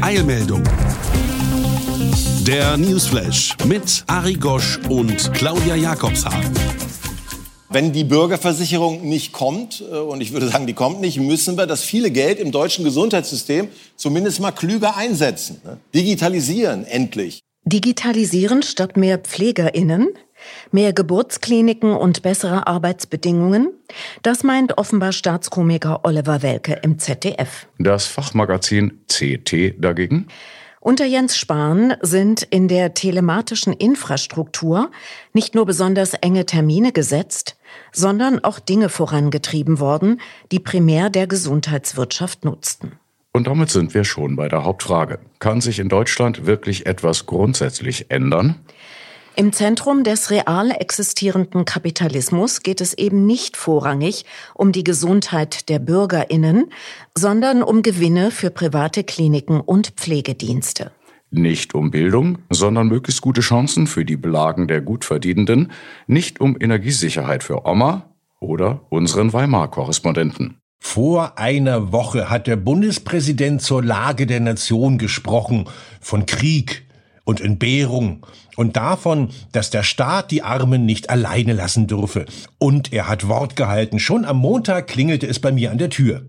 Eilmeldung. Der Newsflash mit Ari Gosch und Claudia Jakobshagen. Wenn die Bürgerversicherung nicht kommt, äh, und ich würde sagen, die kommt nicht, müssen wir das viele Geld im deutschen Gesundheitssystem zumindest mal klüger einsetzen. ne? Digitalisieren endlich. Digitalisieren statt mehr PflegerInnen? Mehr Geburtskliniken und bessere Arbeitsbedingungen? Das meint offenbar Staatskomiker Oliver Welke im ZDF. Das Fachmagazin CT dagegen? Unter Jens Spahn sind in der telematischen Infrastruktur nicht nur besonders enge Termine gesetzt, sondern auch Dinge vorangetrieben worden, die primär der Gesundheitswirtschaft nutzten. Und damit sind wir schon bei der Hauptfrage. Kann sich in Deutschland wirklich etwas grundsätzlich ändern? Im Zentrum des real existierenden Kapitalismus geht es eben nicht vorrangig um die Gesundheit der Bürgerinnen, sondern um Gewinne für private Kliniken und Pflegedienste. Nicht um Bildung, sondern möglichst gute Chancen für die Belagen der Gutverdienenden, nicht um Energiesicherheit für Oma oder unseren Weimar-Korrespondenten. Vor einer Woche hat der Bundespräsident zur Lage der Nation gesprochen, von Krieg und Entbehrung und davon, dass der Staat die Armen nicht alleine lassen dürfe. Und er hat Wort gehalten. Schon am Montag klingelte es bei mir an der Tür.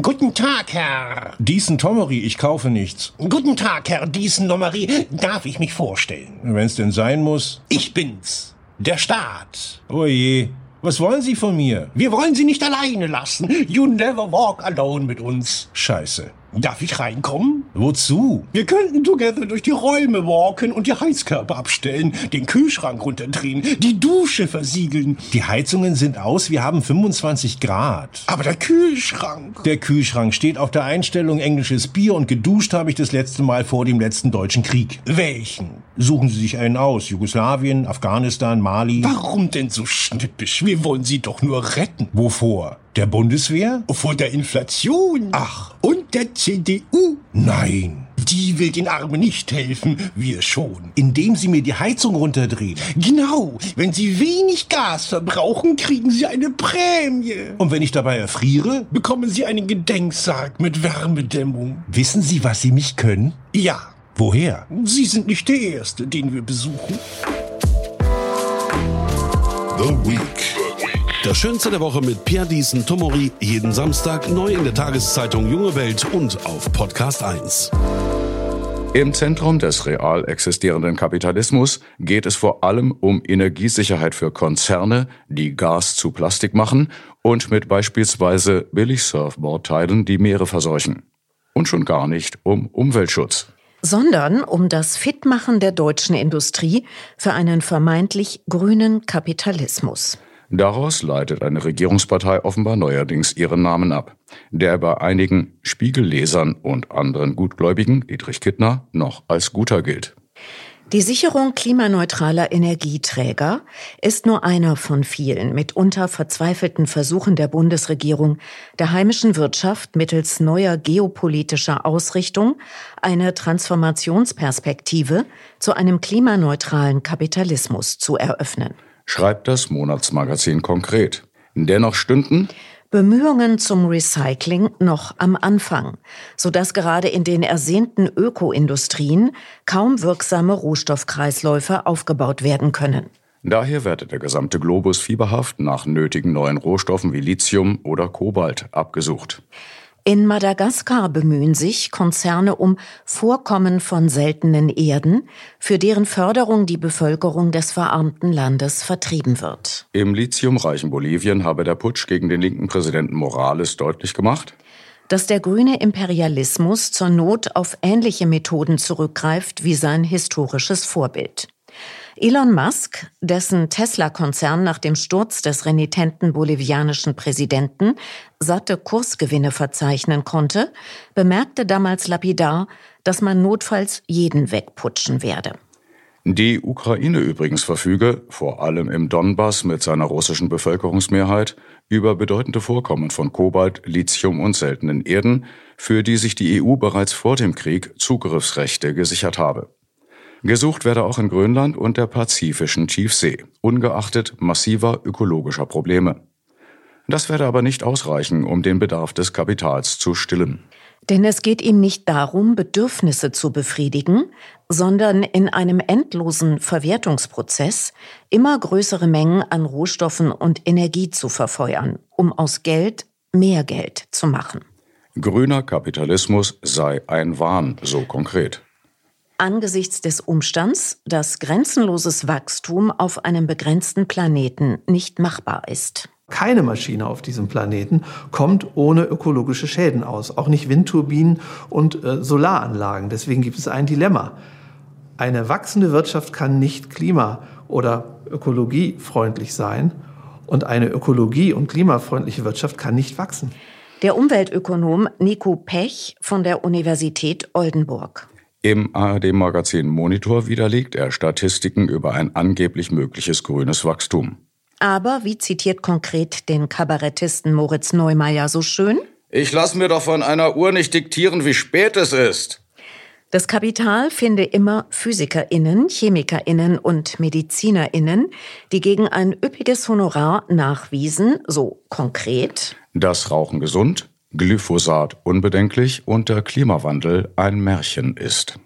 Guten Tag, Herr. Diesen Tommery, ich kaufe nichts. Guten Tag, Herr Diesen Tommery. Darf ich mich vorstellen? Wenn's denn sein muss. Ich bin's. Der Staat. Oje. Was wollen Sie von mir? Wir wollen Sie nicht alleine lassen. You never walk alone mit uns. Scheiße. Darf ich reinkommen? Wozu? Wir könnten together durch die Räume walken und die Heizkörper abstellen, den Kühlschrank runterdrehen, die Dusche versiegeln. Die Heizungen sind aus, wir haben 25 Grad. Aber der Kühlschrank. Der Kühlschrank steht auf der Einstellung englisches Bier und geduscht habe ich das letzte Mal vor dem letzten deutschen Krieg. Welchen? Suchen Sie sich einen aus. Jugoslawien, Afghanistan, Mali. Warum denn so schnippisch? Wir wollen Sie doch nur retten. Wovor? Der Bundeswehr? Vor der Inflation. Ach. Und der CDU? Nein. Die will den Armen nicht helfen, wir schon. Indem sie mir die Heizung runterdrehen. Genau. Wenn sie wenig Gas verbrauchen, kriegen sie eine Prämie. Und wenn ich dabei erfriere, bekommen sie einen Gedenksarg mit Wärmedämmung. Wissen Sie, was Sie mich können? Ja. Woher? Sie sind nicht der Erste, den wir besuchen. The Week. Das Schönste der Woche mit Pierre Diesen Tomori. Jeden Samstag neu in der Tageszeitung Junge Welt und auf Podcast 1. Im Zentrum des real existierenden Kapitalismus geht es vor allem um Energiesicherheit für Konzerne, die Gas zu Plastik machen und mit beispielsweise Billig-Surfboard-Teilen die Meere verseuchen. Und schon gar nicht um Umweltschutz. sondern um das Fitmachen der deutschen Industrie für einen vermeintlich grünen Kapitalismus. Daraus leitet eine Regierungspartei offenbar neuerdings ihren Namen ab, der bei einigen Spiegellesern und anderen Gutgläubigen, Dietrich Kittner, noch als guter gilt. Die Sicherung klimaneutraler Energieträger ist nur einer von vielen mitunter verzweifelten Versuchen der Bundesregierung, der heimischen Wirtschaft mittels neuer geopolitischer Ausrichtung eine Transformationsperspektive zu einem klimaneutralen Kapitalismus zu eröffnen. Schreibt das Monatsmagazin konkret. Dennoch stünden Bemühungen zum Recycling noch am Anfang, sodass gerade in den ersehnten Ökoindustrien kaum wirksame Rohstoffkreisläufe aufgebaut werden können. Daher werde der gesamte Globus fieberhaft nach nötigen neuen Rohstoffen wie Lithium oder Kobalt abgesucht. In Madagaskar bemühen sich Konzerne um Vorkommen von seltenen Erden, für deren Förderung die Bevölkerung des verarmten Landes vertrieben wird. Im lithiumreichen Bolivien habe der Putsch gegen den linken Präsidenten Morales deutlich gemacht, Dass der grüne Imperialismus zur Not auf ähnliche Methoden zurückgreift wie sein historisches Vorbild. Elon Musk, dessen Tesla-Konzern nach dem Sturz des renitenten bolivianischen Präsidenten satte Kursgewinne verzeichnen konnte, bemerkte damals lapidar, dass man notfalls jeden wegputschen werde. Die Ukraine übrigens verfüge, vor allem im Donbass mit seiner russischen Bevölkerungsmehrheit, über bedeutende Vorkommen von Kobalt, Lithium und seltenen Erden, für die sich die EU bereits vor dem Krieg Zugriffsrechte gesichert habe. Gesucht werde auch in Grönland und der pazifischen Tiefsee, ungeachtet massiver ökologischer Probleme. Das werde aber nicht ausreichen, um den Bedarf des Kapitals zu stillen. Denn es geht ihm nicht darum, Bedürfnisse zu befriedigen, sondern in einem endlosen Verwertungsprozess immer größere Mengen an Rohstoffen und Energie zu verfeuern, um aus Geld mehr Geld zu machen. Grüner Kapitalismus sei ein Wahn, so konkret angesichts des Umstands, dass grenzenloses Wachstum auf einem begrenzten Planeten nicht machbar ist. Keine Maschine auf diesem Planeten kommt ohne ökologische Schäden aus, auch nicht Windturbinen und äh, Solaranlagen. Deswegen gibt es ein Dilemma. Eine wachsende Wirtschaft kann nicht klima- oder ökologiefreundlich sein und eine ökologie- und klimafreundliche Wirtschaft kann nicht wachsen. Der Umweltökonom Nico Pech von der Universität Oldenburg. Im ARD-Magazin Monitor widerlegt er Statistiken über ein angeblich mögliches grünes Wachstum. Aber wie zitiert konkret den Kabarettisten Moritz Neumeier so schön? Ich lass mir doch von einer Uhr nicht diktieren, wie spät es ist. Das Kapital finde immer PhysikerInnen, ChemikerInnen und MedizinerInnen, die gegen ein üppiges Honorar nachwiesen, so konkret. Das Rauchen gesund, Glyphosat unbedenklich und der Klimawandel ein Märchen ist.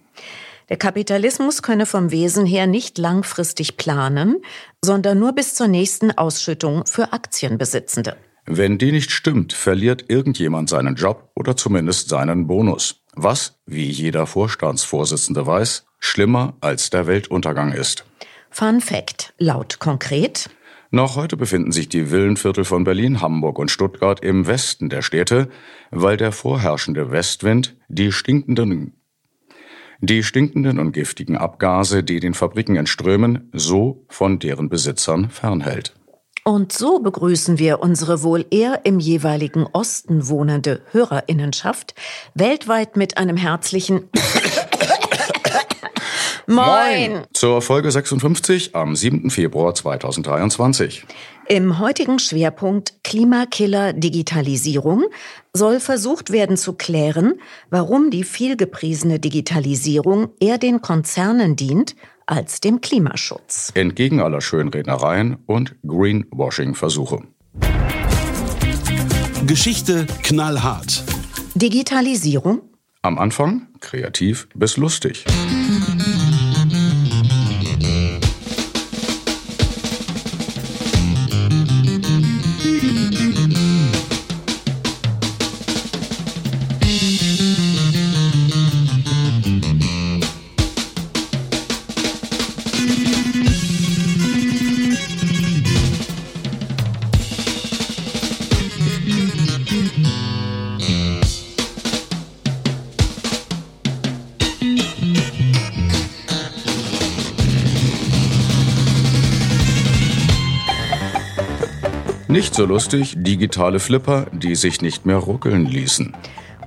Der Kapitalismus könne vom Wesen her nicht langfristig planen, sondern nur bis zur nächsten Ausschüttung für Aktienbesitzende. Wenn die nicht stimmt, verliert irgendjemand seinen Job oder zumindest seinen Bonus. Was, wie jeder Vorstandsvorsitzende weiß, schlimmer als der Weltuntergang ist. Fun Fact, laut konkret. Noch heute befinden sich die Villenviertel von Berlin, Hamburg und Stuttgart im Westen der Städte, weil der vorherrschende Westwind die stinkenden die stinkenden und giftigen Abgase, die den Fabriken entströmen, so von deren Besitzern fernhält. Und so begrüßen wir unsere wohl eher im jeweiligen Osten wohnende Hörerinnenschaft weltweit mit einem herzlichen Moin! Zur Folge 56 am 7. Februar 2023. Im heutigen Schwerpunkt Klimakiller Digitalisierung soll versucht werden zu klären, warum die vielgepriesene Digitalisierung eher den Konzernen dient als dem Klimaschutz. Entgegen aller Schönrednereien und Greenwashing-Versuche. Geschichte knallhart. Digitalisierung? Am Anfang kreativ bis lustig. Nicht so lustig, digitale Flipper, die sich nicht mehr ruckeln ließen.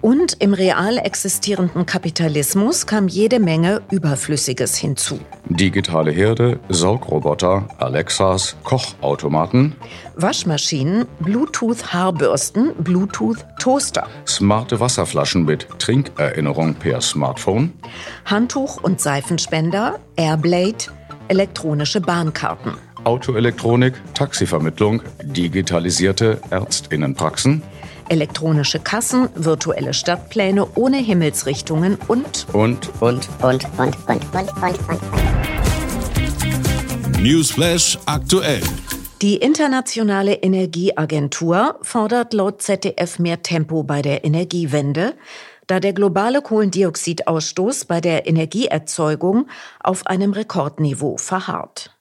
Und im real existierenden Kapitalismus kam jede Menge Überflüssiges hinzu. Digitale Herde, Saugroboter, Alexas, Kochautomaten, Waschmaschinen, Bluetooth-Haarbürsten, Bluetooth-Toaster, smarte Wasserflaschen mit Trinkerinnerung per Smartphone, Handtuch- und Seifenspender, Airblade, elektronische Bahnkarten. Autoelektronik, Taxivermittlung, digitalisierte Ärztinnenpraxen, elektronische Kassen, virtuelle Stadtpläne ohne Himmelsrichtungen und und und und und und und und und. Newsflash aktuell. Die Internationale Energieagentur fordert laut ZDF mehr Tempo bei der Energiewende, da der globale Kohlendioxidausstoß bei der Energieerzeugung auf einem Rekordniveau verharrt.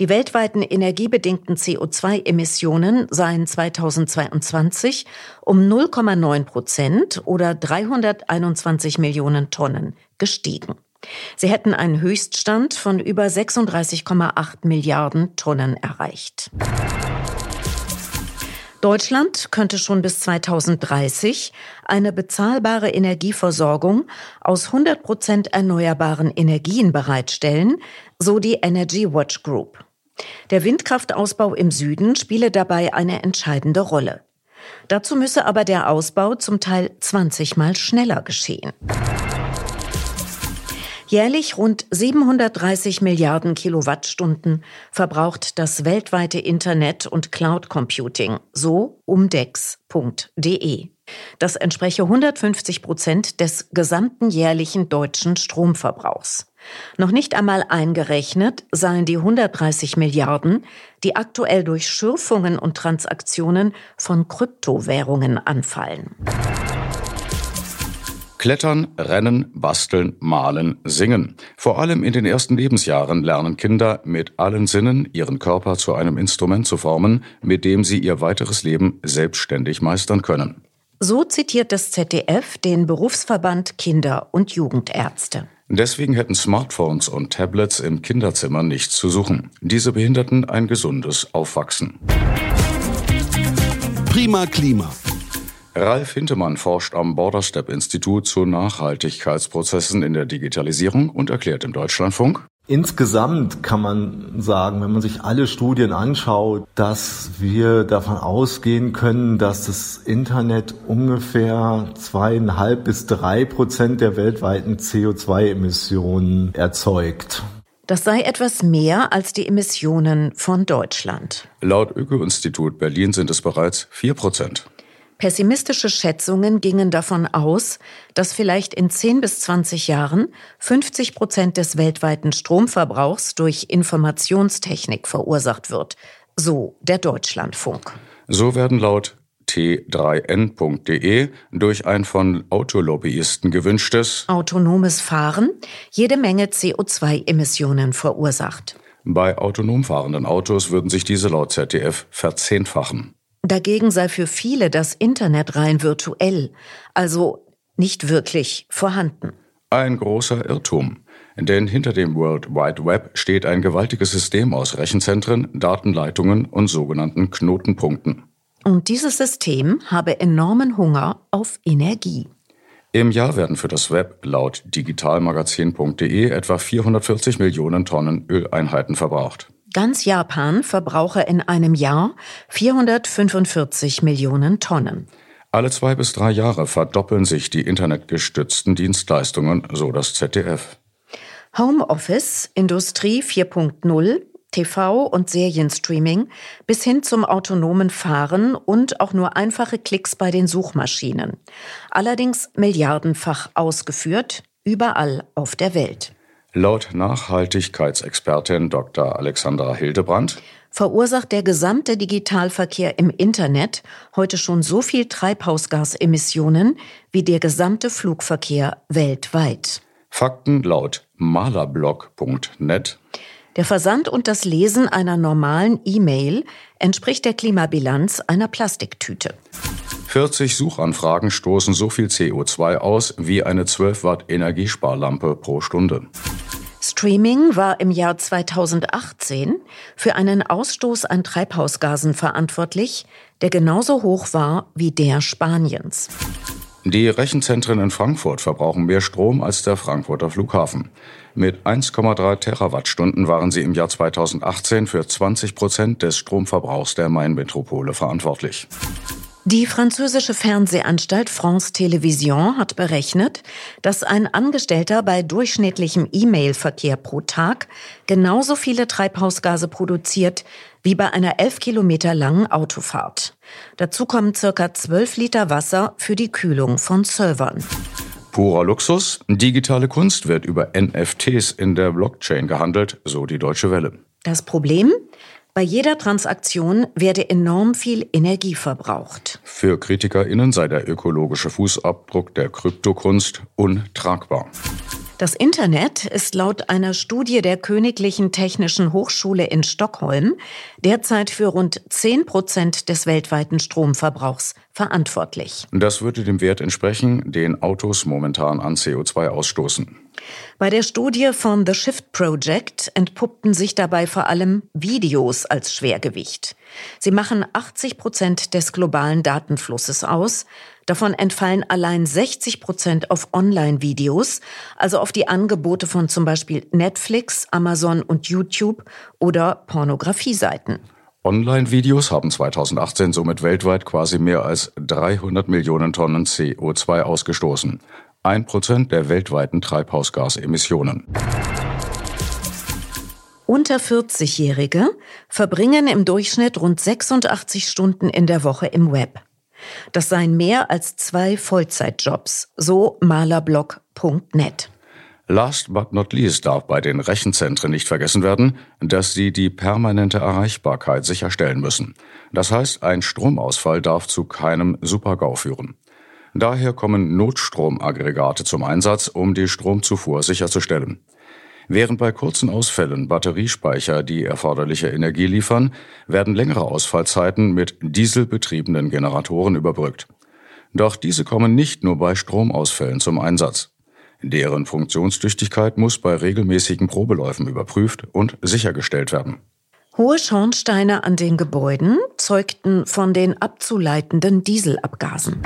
Die weltweiten energiebedingten CO2-Emissionen seien 2022 um 0,9 Prozent oder 321 Millionen Tonnen gestiegen. Sie hätten einen Höchststand von über 36,8 Milliarden Tonnen erreicht. Deutschland könnte schon bis 2030 eine bezahlbare Energieversorgung aus 100 Prozent erneuerbaren Energien bereitstellen, so die Energy Watch Group. Der Windkraftausbau im Süden spiele dabei eine entscheidende Rolle. Dazu müsse aber der Ausbau zum Teil 20 Mal schneller geschehen. Jährlich rund 730 Milliarden Kilowattstunden verbraucht das weltweite Internet und Cloud Computing, so umdex.de. Das entspreche 150 Prozent des gesamten jährlichen deutschen Stromverbrauchs. Noch nicht einmal eingerechnet seien die 130 Milliarden, die aktuell durch Schürfungen und Transaktionen von Kryptowährungen anfallen. Klettern, Rennen, Basteln, Malen, Singen. Vor allem in den ersten Lebensjahren lernen Kinder mit allen Sinnen ihren Körper zu einem Instrument zu formen, mit dem sie ihr weiteres Leben selbstständig meistern können. So zitiert das ZDF den Berufsverband Kinder- und Jugendärzte. Deswegen hätten Smartphones und Tablets im Kinderzimmer nichts zu suchen. Diese behinderten ein gesundes Aufwachsen. Prima Klima. Ralf Hintemann forscht am Borderstep-Institut zu Nachhaltigkeitsprozessen in der Digitalisierung und erklärt im Deutschlandfunk. Insgesamt kann man sagen, wenn man sich alle Studien anschaut, dass wir davon ausgehen können, dass das Internet ungefähr zweieinhalb bis drei Prozent der weltweiten CO2-Emissionen erzeugt. Das sei etwas mehr als die Emissionen von Deutschland. Laut Öko-Institut Berlin sind es bereits vier Prozent. Pessimistische Schätzungen gingen davon aus, dass vielleicht in 10 bis 20 Jahren 50 Prozent des weltweiten Stromverbrauchs durch Informationstechnik verursacht wird, so der Deutschlandfunk. So werden laut t3n.de durch ein von Autolobbyisten gewünschtes autonomes Fahren jede Menge CO2-Emissionen verursacht. Bei autonom fahrenden Autos würden sich diese laut ZDF verzehnfachen. Dagegen sei für viele das Internet rein virtuell, also nicht wirklich vorhanden. Ein großer Irrtum. Denn hinter dem World Wide Web steht ein gewaltiges System aus Rechenzentren, Datenleitungen und sogenannten Knotenpunkten. Und dieses System habe enormen Hunger auf Energie. Im Jahr werden für das Web laut digitalmagazin.de etwa 440 Millionen Tonnen Öleinheiten verbraucht. Ganz Japan verbrauche in einem Jahr 445 Millionen Tonnen. Alle zwei bis drei Jahre verdoppeln sich die internetgestützten Dienstleistungen, so das ZDF. Homeoffice, Industrie 4.0, TV und Serienstreaming bis hin zum autonomen Fahren und auch nur einfache Klicks bei den Suchmaschinen. Allerdings milliardenfach ausgeführt, überall auf der Welt. Laut Nachhaltigkeitsexpertin Dr. Alexandra Hildebrand verursacht der gesamte Digitalverkehr im Internet heute schon so viel Treibhausgasemissionen wie der gesamte Flugverkehr weltweit. Fakten laut malerblog.net. Der Versand und das Lesen einer normalen E-Mail entspricht der Klimabilanz einer Plastiktüte. 40 Suchanfragen stoßen so viel CO2 aus wie eine 12 Watt Energiesparlampe pro Stunde. Streaming war im Jahr 2018 für einen Ausstoß an Treibhausgasen verantwortlich, der genauso hoch war wie der Spaniens. Die Rechenzentren in Frankfurt verbrauchen mehr Strom als der Frankfurter Flughafen. Mit 1,3 Terawattstunden waren sie im Jahr 2018 für 20 Prozent des Stromverbrauchs der Main-Metropole verantwortlich. Die französische Fernsehanstalt France Télévision hat berechnet, dass ein Angestellter bei durchschnittlichem E-Mail-Verkehr pro Tag genauso viele Treibhausgase produziert wie bei einer elf Kilometer langen Autofahrt. Dazu kommen circa zwölf Liter Wasser für die Kühlung von Servern. Purer Luxus. Digitale Kunst wird über NFTs in der Blockchain gehandelt, so die Deutsche Welle. Das Problem? Bei jeder Transaktion werde enorm viel Energie verbraucht. Für KritikerInnen sei der ökologische Fußabdruck der Kryptokunst untragbar. Das Internet ist laut einer Studie der Königlichen Technischen Hochschule in Stockholm derzeit für rund 10 Prozent des weltweiten Stromverbrauchs verantwortlich. Das würde dem Wert entsprechen, den Autos momentan an CO2 ausstoßen. Bei der Studie von The Shift Project entpuppten sich dabei vor allem Videos als Schwergewicht. Sie machen 80 Prozent des globalen Datenflusses aus. Davon entfallen allein 60 Prozent auf Online-Videos, also auf die Angebote von zum Beispiel Netflix, Amazon und YouTube oder Pornografieseiten. Online-Videos haben 2018 somit weltweit quasi mehr als 300 Millionen Tonnen CO2 ausgestoßen. Ein Prozent der weltweiten Treibhausgasemissionen. Unter 40-Jährige verbringen im Durchschnitt rund 86 Stunden in der Woche im Web. Das seien mehr als zwei Vollzeitjobs, so malerblog.net. Last but not least darf bei den Rechenzentren nicht vergessen werden, dass sie die permanente Erreichbarkeit sicherstellen müssen. Das heißt, ein Stromausfall darf zu keinem Supergau führen. Daher kommen Notstromaggregate zum Einsatz, um die Stromzufuhr sicherzustellen. Während bei kurzen Ausfällen Batteriespeicher die erforderliche Energie liefern, werden längere Ausfallzeiten mit dieselbetriebenen Generatoren überbrückt. Doch diese kommen nicht nur bei Stromausfällen zum Einsatz. Deren Funktionstüchtigkeit muss bei regelmäßigen Probeläufen überprüft und sichergestellt werden. Hohe Schornsteine an den Gebäuden zeugten von den abzuleitenden Dieselabgasen.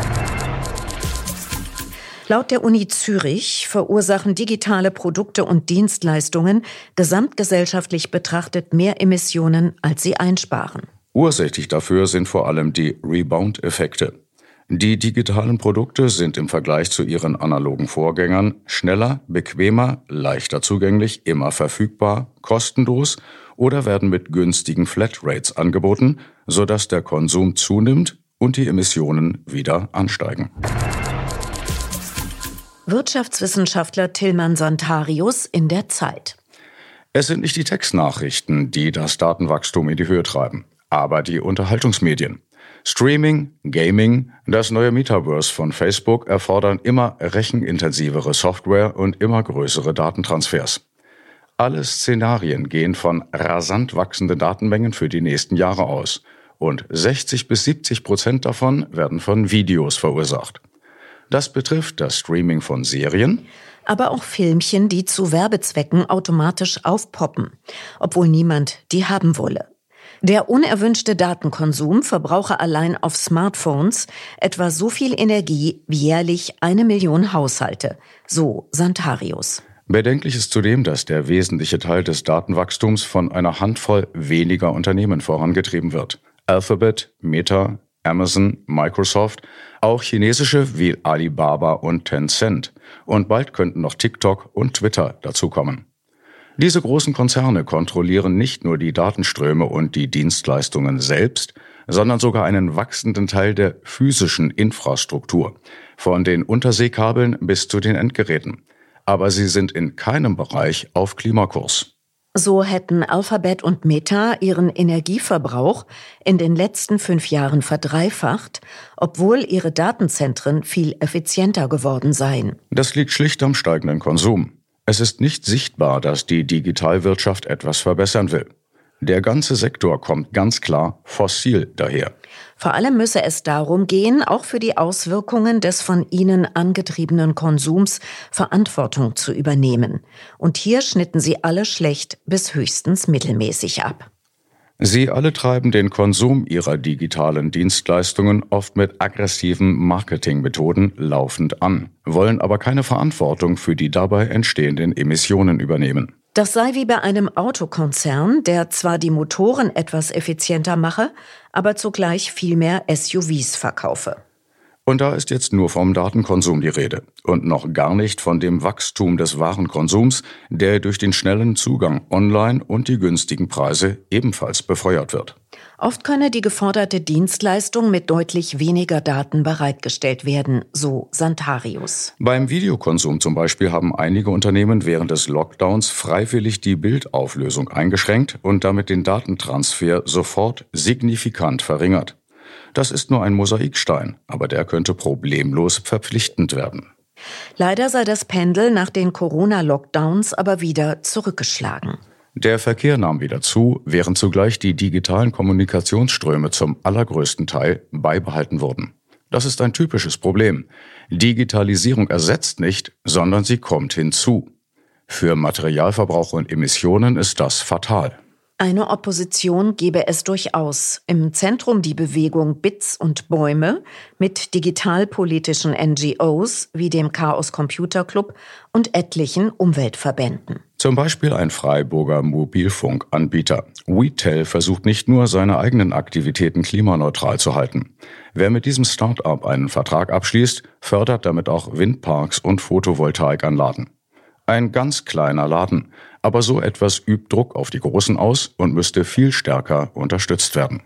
Laut der Uni Zürich verursachen digitale Produkte und Dienstleistungen gesamtgesellschaftlich betrachtet mehr Emissionen, als sie einsparen. Ursächlich dafür sind vor allem die Rebound-Effekte. Die digitalen Produkte sind im Vergleich zu ihren analogen Vorgängern schneller, bequemer, leichter zugänglich, immer verfügbar, kostenlos oder werden mit günstigen Flatrates angeboten, sodass der Konsum zunimmt und die Emissionen wieder ansteigen. Wirtschaftswissenschaftler Tillmann Santarius in der Zeit. Es sind nicht die Textnachrichten, die das Datenwachstum in die Höhe treiben, aber die Unterhaltungsmedien. Streaming, Gaming, das neue Metaverse von Facebook erfordern immer rechenintensivere Software und immer größere Datentransfers. Alle Szenarien gehen von rasant wachsenden Datenmengen für die nächsten Jahre aus und 60 bis 70 Prozent davon werden von Videos verursacht. Das betrifft das Streaming von Serien, aber auch Filmchen, die zu Werbezwecken automatisch aufpoppen, obwohl niemand die haben wolle. Der unerwünschte Datenkonsum verbrauche allein auf Smartphones etwa so viel Energie wie jährlich eine Million Haushalte, so Santarius. Bedenklich ist zudem, dass der wesentliche Teil des Datenwachstums von einer Handvoll weniger Unternehmen vorangetrieben wird. Alphabet, Meta, Amazon, Microsoft, auch chinesische wie Alibaba und Tencent. Und bald könnten noch TikTok und Twitter dazukommen. Diese großen Konzerne kontrollieren nicht nur die Datenströme und die Dienstleistungen selbst, sondern sogar einen wachsenden Teil der physischen Infrastruktur, von den Unterseekabeln bis zu den Endgeräten. Aber sie sind in keinem Bereich auf Klimakurs. So hätten Alphabet und Meta ihren Energieverbrauch in den letzten fünf Jahren verdreifacht, obwohl ihre Datenzentren viel effizienter geworden seien. Das liegt schlicht am steigenden Konsum. Es ist nicht sichtbar, dass die Digitalwirtschaft etwas verbessern will. Der ganze Sektor kommt ganz klar fossil daher. Vor allem müsse es darum gehen, auch für die Auswirkungen des von ihnen angetriebenen Konsums Verantwortung zu übernehmen. Und hier schnitten sie alle schlecht bis höchstens mittelmäßig ab. Sie alle treiben den Konsum ihrer digitalen Dienstleistungen oft mit aggressiven Marketingmethoden laufend an, wollen aber keine Verantwortung für die dabei entstehenden Emissionen übernehmen. Das sei wie bei einem Autokonzern, der zwar die Motoren etwas effizienter mache, aber zugleich viel mehr SUVs verkaufe. Und da ist jetzt nur vom Datenkonsum die Rede und noch gar nicht von dem Wachstum des Warenkonsums, der durch den schnellen Zugang online und die günstigen Preise ebenfalls befeuert wird. Oft könne die geforderte Dienstleistung mit deutlich weniger Daten bereitgestellt werden, so Santarius. Beim Videokonsum zum Beispiel haben einige Unternehmen während des Lockdowns freiwillig die Bildauflösung eingeschränkt und damit den Datentransfer sofort signifikant verringert. Das ist nur ein Mosaikstein, aber der könnte problemlos verpflichtend werden. Leider sei das Pendel nach den Corona-Lockdowns aber wieder zurückgeschlagen. Der Verkehr nahm wieder zu, während zugleich die digitalen Kommunikationsströme zum allergrößten Teil beibehalten wurden. Das ist ein typisches Problem. Digitalisierung ersetzt nicht, sondern sie kommt hinzu. Für Materialverbrauch und Emissionen ist das fatal. Eine Opposition gebe es durchaus. Im Zentrum die Bewegung Bits und Bäume mit digitalpolitischen NGOs wie dem Chaos Computer Club und etlichen Umweltverbänden. Zum Beispiel ein Freiburger Mobilfunkanbieter. WeTel versucht nicht nur seine eigenen Aktivitäten klimaneutral zu halten. Wer mit diesem Start-up einen Vertrag abschließt, fördert damit auch Windparks und Photovoltaikanlagen. Ein ganz kleiner Laden, aber so etwas übt Druck auf die Großen aus und müsste viel stärker unterstützt werden.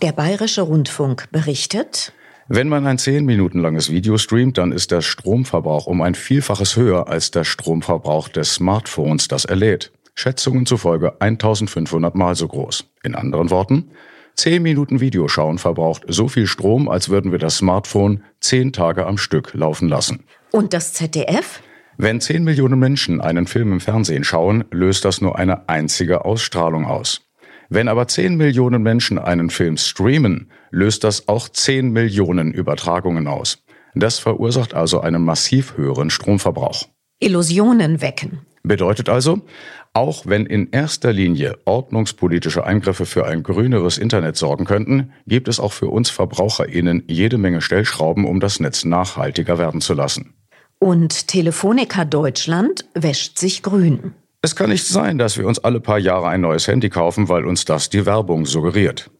Der Bayerische Rundfunk berichtet, wenn man ein zehn Minuten langes Video streamt, dann ist der Stromverbrauch um ein Vielfaches höher als der Stromverbrauch des Smartphones, das er lädt. Schätzungen zufolge 1500 Mal so groß. In anderen Worten, 10 Minuten Videoschauen verbraucht so viel Strom, als würden wir das Smartphone 10 Tage am Stück laufen lassen. Und das ZDF? Wenn 10 Millionen Menschen einen Film im Fernsehen schauen, löst das nur eine einzige Ausstrahlung aus. Wenn aber 10 Millionen Menschen einen Film streamen, löst das auch 10 Millionen Übertragungen aus. Das verursacht also einen massiv höheren Stromverbrauch. Illusionen wecken. Bedeutet also, auch wenn in erster Linie ordnungspolitische Eingriffe für ein grüneres Internet sorgen könnten, gibt es auch für uns Verbraucherinnen jede Menge Stellschrauben, um das Netz nachhaltiger werden zu lassen. Und Telefonica Deutschland wäscht sich grün. Es kann nicht sein, dass wir uns alle paar Jahre ein neues Handy kaufen, weil uns das die Werbung suggeriert.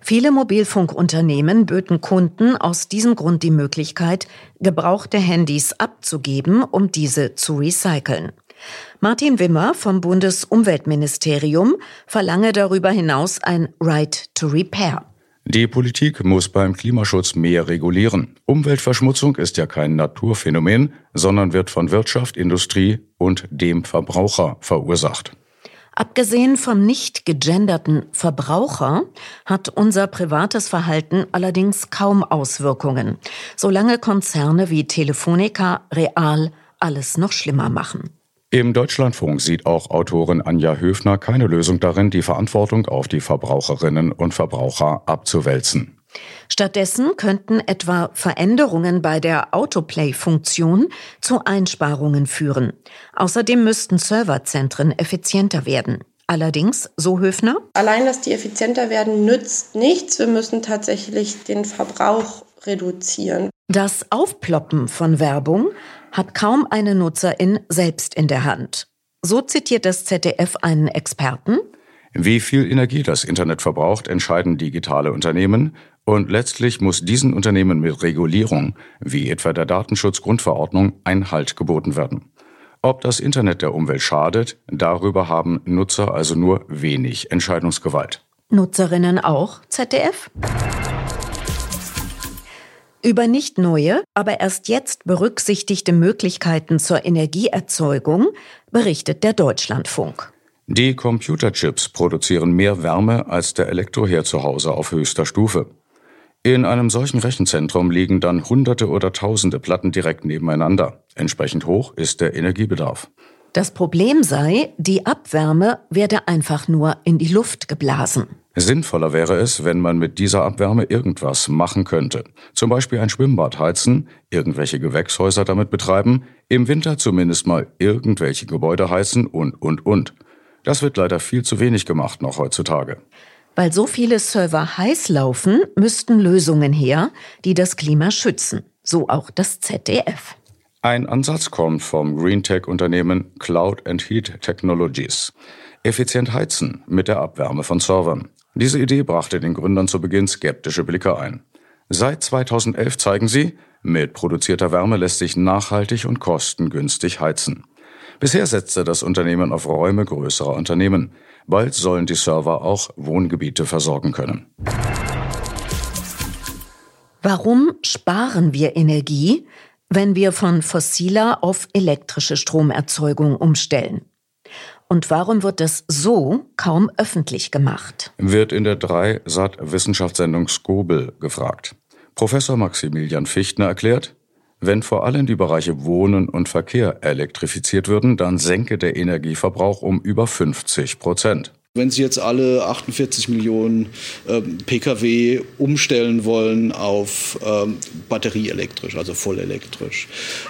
Viele Mobilfunkunternehmen böten Kunden aus diesem Grund die Möglichkeit, gebrauchte Handys abzugeben, um diese zu recyceln. Martin Wimmer vom Bundesumweltministerium verlange darüber hinaus ein Right to Repair. Die Politik muss beim Klimaschutz mehr regulieren. Umweltverschmutzung ist ja kein Naturphänomen, sondern wird von Wirtschaft, Industrie und dem Verbraucher verursacht. Abgesehen vom nicht gegenderten Verbraucher hat unser privates Verhalten allerdings kaum Auswirkungen, solange Konzerne wie Telefonica real alles noch schlimmer machen. Im Deutschlandfunk sieht auch Autorin Anja Höfner keine Lösung darin, die Verantwortung auf die Verbraucherinnen und Verbraucher abzuwälzen. Stattdessen könnten etwa Veränderungen bei der Autoplay-Funktion zu Einsparungen führen. Außerdem müssten Serverzentren effizienter werden. Allerdings, so Höfner? Allein, dass die effizienter werden, nützt nichts. Wir müssen tatsächlich den Verbrauch reduzieren. Das Aufploppen von Werbung hat kaum eine Nutzerin selbst in der Hand. So zitiert das ZDF einen Experten. Wie viel Energie das Internet verbraucht, entscheiden digitale Unternehmen und letztlich muss diesen Unternehmen mit Regulierung, wie etwa der Datenschutzgrundverordnung, Einhalt geboten werden. Ob das Internet der Umwelt schadet, darüber haben Nutzer also nur wenig Entscheidungsgewalt. Nutzerinnen auch, ZDF? Über nicht neue, aber erst jetzt berücksichtigte Möglichkeiten zur Energieerzeugung berichtet der Deutschlandfunk. Die Computerchips produzieren mehr Wärme als der Elektroherd zu Hause auf höchster Stufe. In einem solchen Rechenzentrum liegen dann Hunderte oder Tausende Platten direkt nebeneinander. Entsprechend hoch ist der Energiebedarf. Das Problem sei, die Abwärme werde einfach nur in die Luft geblasen. Sinnvoller wäre es, wenn man mit dieser Abwärme irgendwas machen könnte. Zum Beispiel ein Schwimmbad heizen, irgendwelche Gewächshäuser damit betreiben, im Winter zumindest mal irgendwelche Gebäude heizen und, und, und. Das wird leider viel zu wenig gemacht noch heutzutage. Weil so viele Server heiß laufen, müssten Lösungen her, die das Klima schützen. So auch das ZDF. Ein Ansatz kommt vom Greentech-Unternehmen Cloud and Heat Technologies. Effizient heizen mit der Abwärme von Servern. Diese Idee brachte den Gründern zu Beginn skeptische Blicke ein. Seit 2011 zeigen sie, mit produzierter Wärme lässt sich nachhaltig und kostengünstig heizen. Bisher setzte das Unternehmen auf Räume größerer Unternehmen. Bald sollen die Server auch Wohngebiete versorgen können. Warum sparen wir Energie, wenn wir von fossiler auf elektrische Stromerzeugung umstellen? Und warum wird das so kaum öffentlich gemacht? Wird in der 3 Sat Wissenschaftssendung Skobel gefragt. Professor Maximilian Fichtner erklärt, wenn vor allem die Bereiche Wohnen und Verkehr elektrifiziert würden, dann senke der Energieverbrauch um über 50 Prozent. Wenn Sie jetzt alle 48 Millionen ähm, Pkw umstellen wollen auf ähm, batterieelektrisch, also vollelektrisch,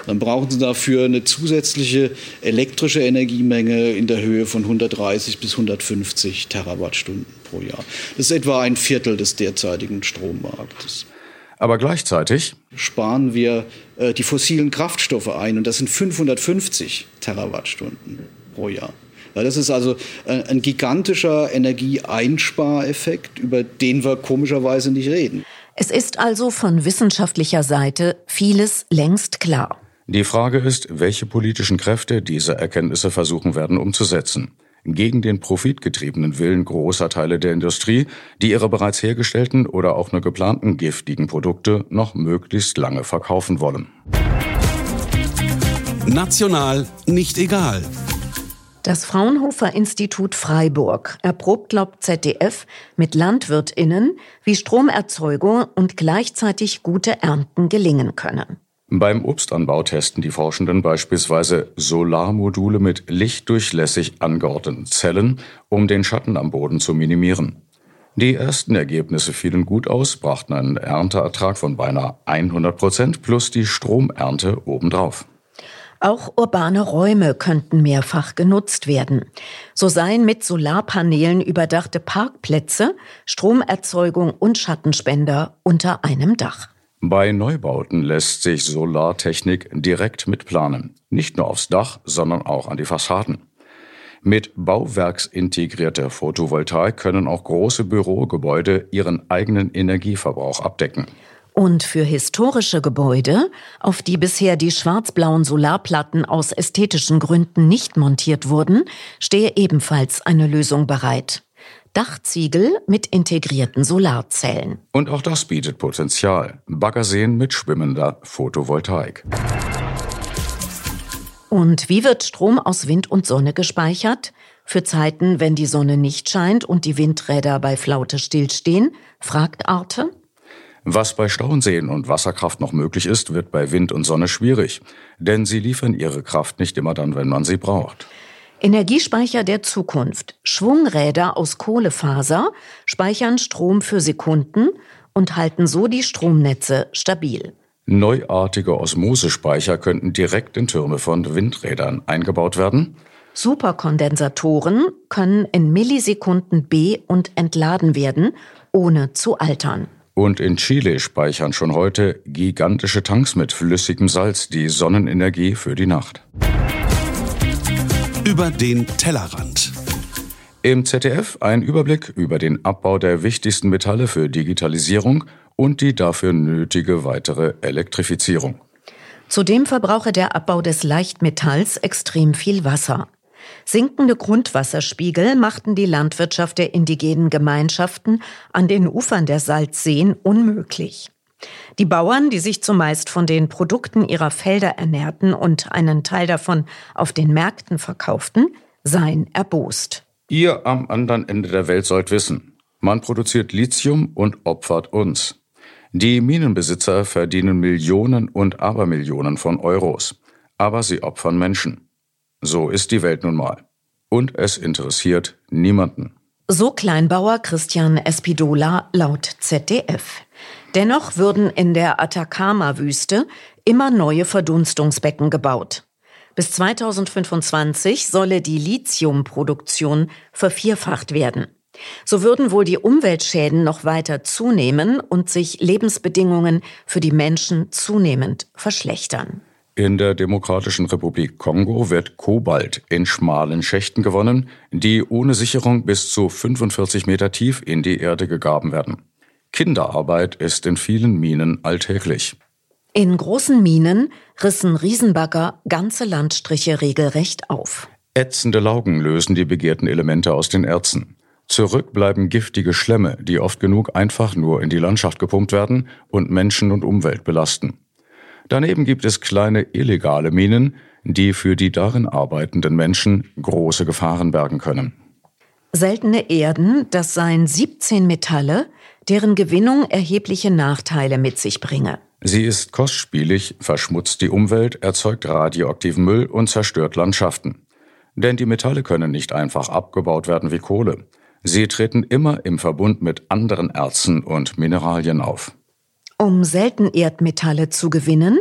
dann brauchen Sie dafür eine zusätzliche elektrische Energiemenge in der Höhe von 130 bis 150 Terawattstunden pro Jahr. Das ist etwa ein Viertel des derzeitigen Strommarktes. Aber gleichzeitig sparen wir äh, die fossilen Kraftstoffe ein und das sind 550 Terawattstunden pro Jahr. Das ist also ein gigantischer Energieeinspareffekt, über den wir komischerweise nicht reden. Es ist also von wissenschaftlicher Seite vieles längst klar. Die Frage ist, welche politischen Kräfte diese Erkenntnisse versuchen werden umzusetzen. Gegen den profitgetriebenen Willen großer Teile der Industrie, die ihre bereits hergestellten oder auch nur geplanten giftigen Produkte noch möglichst lange verkaufen wollen. National nicht egal. Das Fraunhofer Institut Freiburg erprobt laut ZDF mit LandwirtInnen, wie Stromerzeugung und gleichzeitig gute Ernten gelingen können. Beim Obstanbau testen die Forschenden beispielsweise Solarmodule mit lichtdurchlässig angeordneten Zellen, um den Schatten am Boden zu minimieren. Die ersten Ergebnisse fielen gut aus, brachten einen Ernteertrag von beinahe 100 Prozent plus die Stromernte obendrauf. Auch urbane Räume könnten mehrfach genutzt werden. So seien mit Solarpanelen überdachte Parkplätze, Stromerzeugung und Schattenspender unter einem Dach. Bei Neubauten lässt sich Solartechnik direkt mitplanen. Nicht nur aufs Dach, sondern auch an die Fassaden. Mit bauwerksintegrierter Photovoltaik können auch große Bürogebäude ihren eigenen Energieverbrauch abdecken. Und für historische Gebäude, auf die bisher die schwarz-blauen Solarplatten aus ästhetischen Gründen nicht montiert wurden, stehe ebenfalls eine Lösung bereit. Dachziegel mit integrierten Solarzellen. Und auch das bietet Potenzial. Baggerseen mit schwimmender Photovoltaik. Und wie wird Strom aus Wind und Sonne gespeichert? Für Zeiten, wenn die Sonne nicht scheint und die Windräder bei Flaute stillstehen, fragt Arte. Was bei Stauenseen und Wasserkraft noch möglich ist, wird bei Wind und Sonne schwierig, denn sie liefern ihre Kraft nicht immer dann, wenn man sie braucht. Energiespeicher der Zukunft. Schwungräder aus Kohlefaser speichern Strom für Sekunden und halten so die Stromnetze stabil. Neuartige Osmosespeicher könnten direkt in Türme von Windrädern eingebaut werden. Superkondensatoren können in Millisekunden be- und entladen werden, ohne zu altern. Und in Chile speichern schon heute gigantische Tanks mit flüssigem Salz die Sonnenenergie für die Nacht. Über den Tellerrand. Im ZDF ein Überblick über den Abbau der wichtigsten Metalle für Digitalisierung und die dafür nötige weitere Elektrifizierung. Zudem verbrauche der Abbau des Leichtmetalls extrem viel Wasser. Sinkende Grundwasserspiegel machten die Landwirtschaft der indigenen Gemeinschaften an den Ufern der Salzseen unmöglich. Die Bauern, die sich zumeist von den Produkten ihrer Felder ernährten und einen Teil davon auf den Märkten verkauften, seien erbost. Ihr am anderen Ende der Welt sollt wissen, man produziert Lithium und opfert uns. Die Minenbesitzer verdienen Millionen und Abermillionen von Euros, aber sie opfern Menschen. So ist die Welt nun mal. Und es interessiert niemanden. So Kleinbauer Christian Espidola laut ZDF. Dennoch würden in der Atacama-Wüste immer neue Verdunstungsbecken gebaut. Bis 2025 solle die Lithiumproduktion vervierfacht werden. So würden wohl die Umweltschäden noch weiter zunehmen und sich Lebensbedingungen für die Menschen zunehmend verschlechtern. In der Demokratischen Republik Kongo wird Kobalt in schmalen Schächten gewonnen, die ohne Sicherung bis zu 45 Meter tief in die Erde gegraben werden. Kinderarbeit ist in vielen Minen alltäglich. In großen Minen rissen Riesenbagger ganze Landstriche regelrecht auf. Ätzende Laugen lösen die begehrten Elemente aus den Erzen. Zurück bleiben giftige Schlemme, die oft genug einfach nur in die Landschaft gepumpt werden und Menschen und Umwelt belasten. Daneben gibt es kleine illegale Minen, die für die darin arbeitenden Menschen große Gefahren bergen können. Seltene Erden, das seien 17 Metalle, deren Gewinnung erhebliche Nachteile mit sich bringe. Sie ist kostspielig, verschmutzt die Umwelt, erzeugt radioaktiven Müll und zerstört Landschaften. Denn die Metalle können nicht einfach abgebaut werden wie Kohle. Sie treten immer im Verbund mit anderen Erzen und Mineralien auf. Um Seltenerdmetalle zu gewinnen,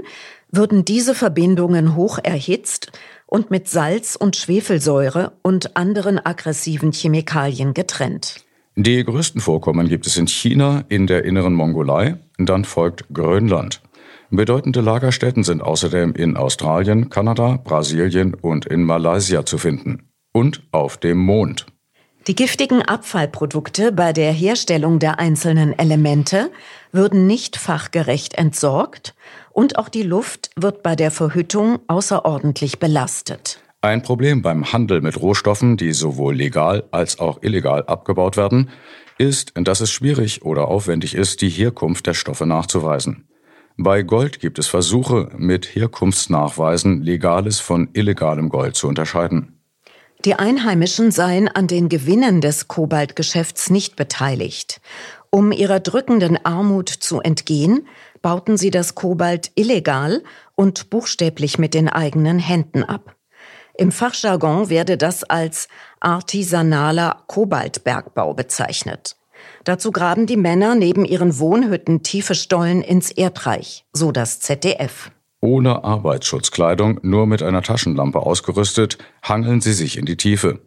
würden diese Verbindungen hoch erhitzt und mit Salz und Schwefelsäure und anderen aggressiven Chemikalien getrennt. Die größten Vorkommen gibt es in China, in der inneren Mongolei, dann folgt Grönland. Bedeutende Lagerstätten sind außerdem in Australien, Kanada, Brasilien und in Malaysia zu finden. Und auf dem Mond. Die giftigen Abfallprodukte bei der Herstellung der einzelnen Elemente würden nicht fachgerecht entsorgt und auch die Luft wird bei der Verhüttung außerordentlich belastet. Ein Problem beim Handel mit Rohstoffen, die sowohl legal als auch illegal abgebaut werden, ist, dass es schwierig oder aufwendig ist, die Herkunft der Stoffe nachzuweisen. Bei Gold gibt es Versuche, mit Herkunftsnachweisen legales von illegalem Gold zu unterscheiden. Die Einheimischen seien an den Gewinnen des Kobaltgeschäfts nicht beteiligt. Um ihrer drückenden Armut zu entgehen, bauten sie das Kobalt illegal und buchstäblich mit den eigenen Händen ab. Im Fachjargon werde das als artisanaler Kobaltbergbau bezeichnet. Dazu graben die Männer neben ihren Wohnhütten tiefe Stollen ins Erdreich, so das ZDF. Ohne Arbeitsschutzkleidung, nur mit einer Taschenlampe ausgerüstet, hangeln sie sich in die Tiefe.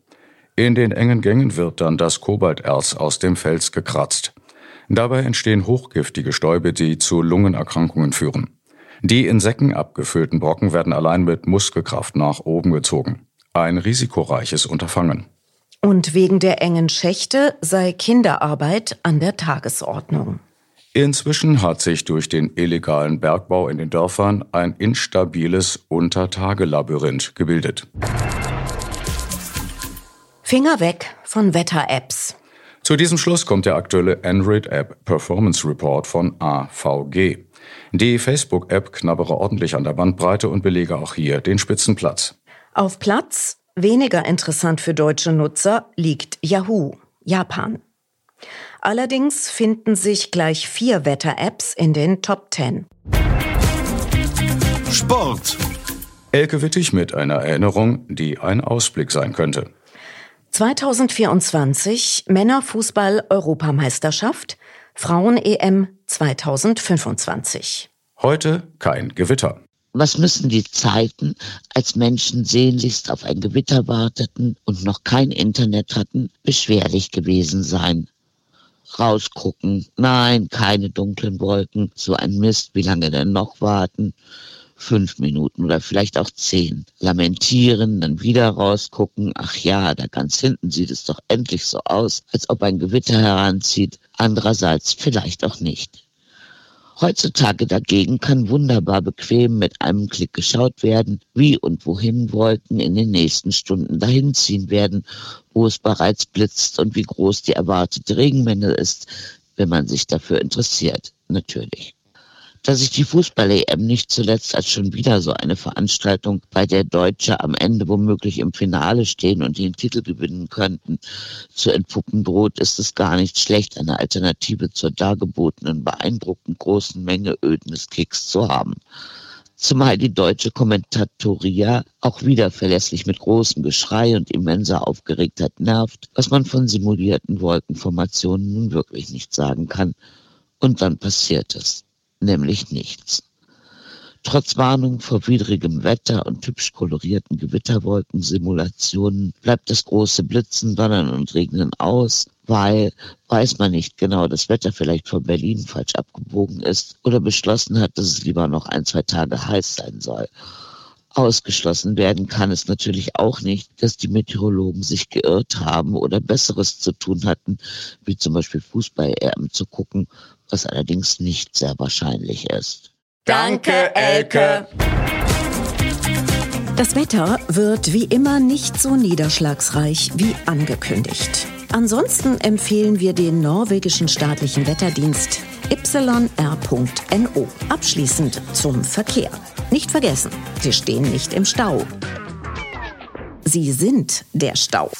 In den engen Gängen wird dann das Kobalterz aus dem Fels gekratzt. Dabei entstehen hochgiftige Stäube, die zu Lungenerkrankungen führen. Die in Säcken abgefüllten Brocken werden allein mit Muskelkraft nach oben gezogen. Ein risikoreiches Unterfangen. Und wegen der engen Schächte sei Kinderarbeit an der Tagesordnung. Inzwischen hat sich durch den illegalen Bergbau in den Dörfern ein instabiles Untertagelabyrinth gebildet. Finger weg von Wetter-Apps. Zu diesem Schluss kommt der aktuelle Android-App Performance Report von AVG. Die Facebook-App knabbere ordentlich an der Bandbreite und belege auch hier den Spitzenplatz. Auf Platz, weniger interessant für deutsche Nutzer, liegt Yahoo, Japan. Allerdings finden sich gleich vier Wetter-Apps in den Top 10. Sport. Elke Wittig mit einer Erinnerung, die ein Ausblick sein könnte. 2024 Männerfußball-Europameisterschaft, Frauen-EM 2025. Heute kein Gewitter. Was müssen die Zeiten, als Menschen sehnlichst auf ein Gewitter warteten und noch kein Internet hatten, beschwerlich gewesen sein? Rausgucken, nein, keine dunklen Wolken, so ein Mist, wie lange denn noch warten? Fünf Minuten oder vielleicht auch zehn. Lamentieren, dann wieder rausgucken, ach ja, da ganz hinten sieht es doch endlich so aus, als ob ein Gewitter heranzieht, andererseits vielleicht auch nicht. Heutzutage dagegen kann wunderbar bequem mit einem Klick geschaut werden, wie und wohin Wolken in den nächsten Stunden dahin ziehen werden, wo es bereits blitzt und wie groß die erwartete Regenmenge ist, wenn man sich dafür interessiert, natürlich dass sich die Fußball-EM nicht zuletzt als schon wieder so eine Veranstaltung, bei der Deutsche am Ende womöglich im Finale stehen und den Titel gewinnen könnten, zu entpuppen droht, ist es gar nicht schlecht, eine Alternative zur dargebotenen beeindruckend großen Menge ödnes Kicks zu haben. Zumal die deutsche Kommentatoria auch wieder verlässlich mit großem Geschrei und immenser Aufgeregtheit nervt, was man von simulierten Wolkenformationen nun wirklich nicht sagen kann. Und dann passiert es nämlich nichts. Trotz Warnung vor widrigem Wetter und hübsch kolorierten Gewitterwolkensimulationen bleibt das große Blitzen, Donnern und Regnen aus, weil, weiß man nicht genau, das Wetter vielleicht von Berlin falsch abgebogen ist oder beschlossen hat, dass es lieber noch ein, zwei Tage heiß sein soll. Ausgeschlossen werden kann es natürlich auch nicht, dass die Meteorologen sich geirrt haben oder Besseres zu tun hatten, wie zum Beispiel Fußball-EM zu gucken was allerdings nicht sehr wahrscheinlich ist. Danke, Elke. Das Wetter wird wie immer nicht so niederschlagsreich wie angekündigt. Ansonsten empfehlen wir den norwegischen staatlichen Wetterdienst yr.no. Abschließend zum Verkehr. Nicht vergessen, Sie stehen nicht im Stau. Sie sind der Stau.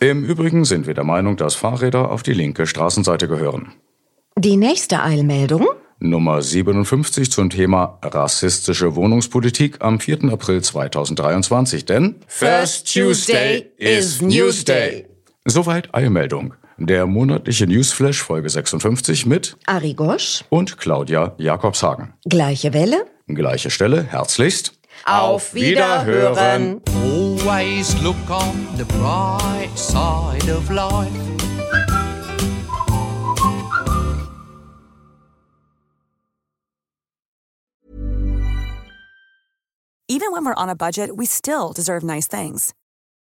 Im Übrigen sind wir der Meinung, dass Fahrräder auf die linke Straßenseite gehören. Die nächste Eilmeldung? Nummer 57 zum Thema rassistische Wohnungspolitik am 4. April 2023. Denn First Tuesday is Newsday. Soweit Eilmeldung. Der monatliche Newsflash Folge 56 mit Ari Gosch und Claudia Jakobshagen. Gleiche Welle. Gleiche Stelle. Herzlichst. Auf Wiederhören. Always look on the bright side of life. Even when we're on a budget, we still deserve nice things.